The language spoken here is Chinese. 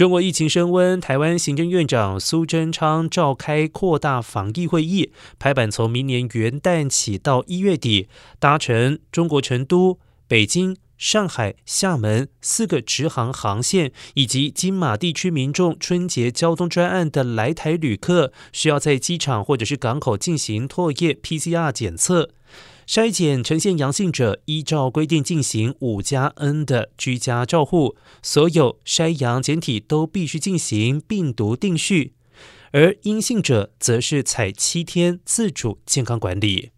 中国疫情升温，台湾行政院长苏贞昌召开扩大防疫会议，拍板从明年元旦起到一月底，搭乘中国成都、北京、上海、厦门四个直航航线，以及金马地区民众春节交通专案的来台旅客，需要在机场或者是港口进行唾液 PCR 检测。筛检呈现阳性者，依照规定进行五加 N 的居家照护，所有筛阳检体都必须进行病毒定序，而阴性者则是采七天自主健康管理。